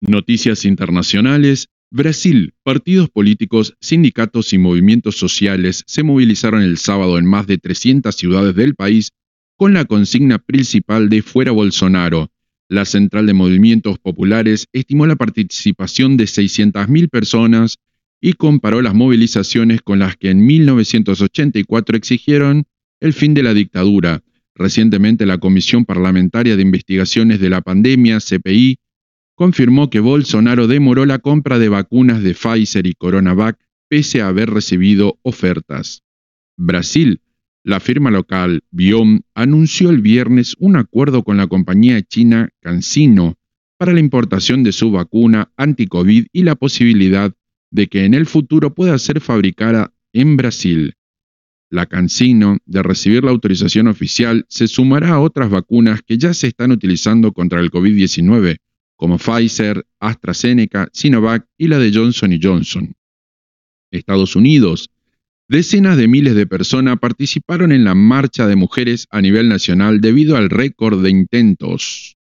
Noticias internacionales. Brasil. Partidos políticos, sindicatos y movimientos sociales se movilizaron el sábado en más de 300 ciudades del país con la consigna principal de Fuera Bolsonaro. La Central de Movimientos Populares estimó la participación de 600.000 personas y comparó las movilizaciones con las que en 1984 exigieron el fin de la dictadura. Recientemente la Comisión Parlamentaria de Investigaciones de la Pandemia, CPI, confirmó que Bolsonaro demoró la compra de vacunas de Pfizer y CoronaVac pese a haber recibido ofertas. Brasil, la firma local Biom anunció el viernes un acuerdo con la compañía china CanSino para la importación de su vacuna anti-COVID y la posibilidad de que en el futuro pueda ser fabricada en Brasil. La CanSino, de recibir la autorización oficial, se sumará a otras vacunas que ya se están utilizando contra el COVID-19, como Pfizer, AstraZeneca, Sinovac y la de Johnson Johnson. Estados Unidos. Decenas de miles de personas participaron en la marcha de mujeres a nivel nacional debido al récord de intentos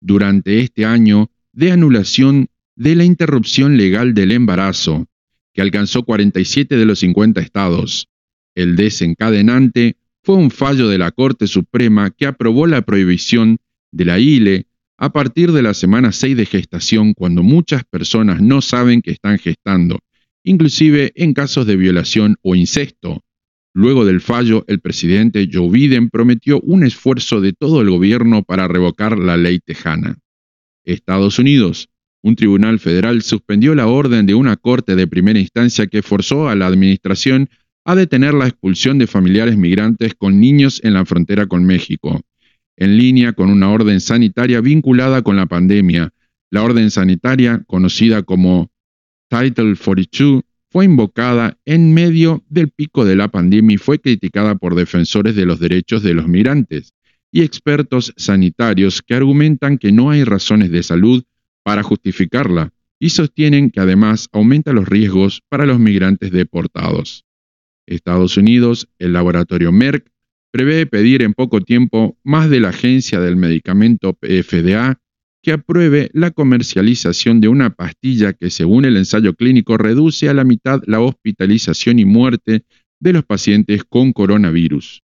durante este año de anulación de la interrupción legal del embarazo, que alcanzó 47 de los 50 estados. El desencadenante fue un fallo de la Corte Suprema que aprobó la prohibición de la ILE a partir de la semana 6 de gestación cuando muchas personas no saben que están gestando, inclusive en casos de violación o incesto. Luego del fallo, el presidente Joe Biden prometió un esfuerzo de todo el gobierno para revocar la ley tejana. Estados Unidos. Un tribunal federal suspendió la orden de una corte de primera instancia que forzó a la administración a detener la expulsión de familiares migrantes con niños en la frontera con México en línea con una orden sanitaria vinculada con la pandemia. La orden sanitaria, conocida como Title 42, fue invocada en medio del pico de la pandemia y fue criticada por defensores de los derechos de los migrantes y expertos sanitarios que argumentan que no hay razones de salud para justificarla y sostienen que además aumenta los riesgos para los migrantes deportados. Estados Unidos, el laboratorio Merck prevé pedir en poco tiempo más de la Agencia del Medicamento FDA que apruebe la comercialización de una pastilla que según el ensayo clínico reduce a la mitad la hospitalización y muerte de los pacientes con coronavirus.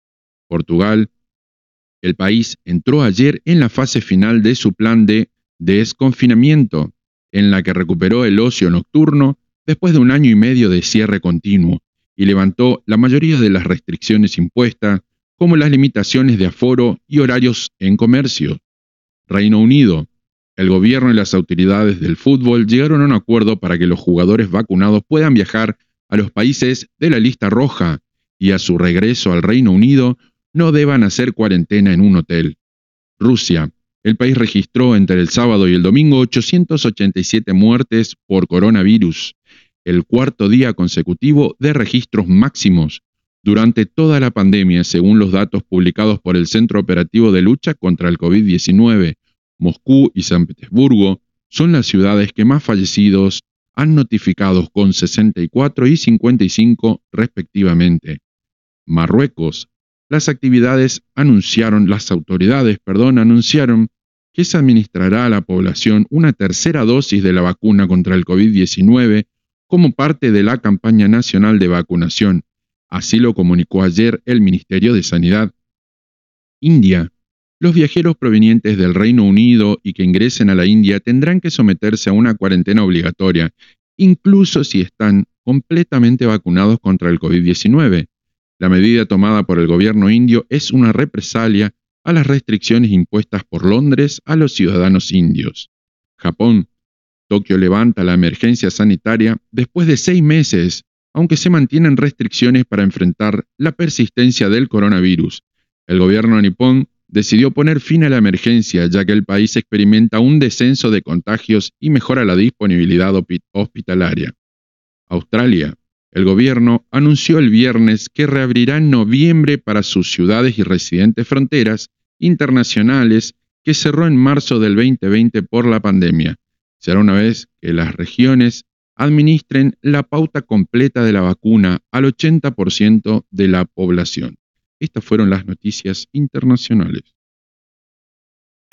Portugal, el país entró ayer en la fase final de su plan de desconfinamiento, en la que recuperó el ocio nocturno después de un año y medio de cierre continuo y levantó la mayoría de las restricciones impuestas como las limitaciones de aforo y horarios en comercio. Reino Unido. El gobierno y las autoridades del fútbol llegaron a un acuerdo para que los jugadores vacunados puedan viajar a los países de la lista roja y a su regreso al Reino Unido no deban hacer cuarentena en un hotel. Rusia. El país registró entre el sábado y el domingo 887 muertes por coronavirus, el cuarto día consecutivo de registros máximos durante toda la pandemia, según los datos publicados por el Centro Operativo de Lucha contra el COVID-19, Moscú y San Petersburgo son las ciudades que más fallecidos han notificado con 64 y 55 respectivamente. Marruecos. Las actividades anunciaron, las autoridades, perdón, anunciaron que se administrará a la población una tercera dosis de la vacuna contra el COVID-19 como parte de la campaña nacional de vacunación Así lo comunicó ayer el Ministerio de Sanidad. India. Los viajeros provenientes del Reino Unido y que ingresen a la India tendrán que someterse a una cuarentena obligatoria, incluso si están completamente vacunados contra el COVID-19. La medida tomada por el gobierno indio es una represalia a las restricciones impuestas por Londres a los ciudadanos indios. Japón. Tokio levanta la emergencia sanitaria después de seis meses aunque se mantienen restricciones para enfrentar la persistencia del coronavirus. El gobierno nipón decidió poner fin a la emergencia, ya que el país experimenta un descenso de contagios y mejora la disponibilidad hospitalaria. Australia. El gobierno anunció el viernes que reabrirá en noviembre para sus ciudades y residentes fronteras internacionales que cerró en marzo del 2020 por la pandemia. Será una vez que las regiones administren la pauta completa de la vacuna al 80% de la población. Estas fueron las noticias internacionales.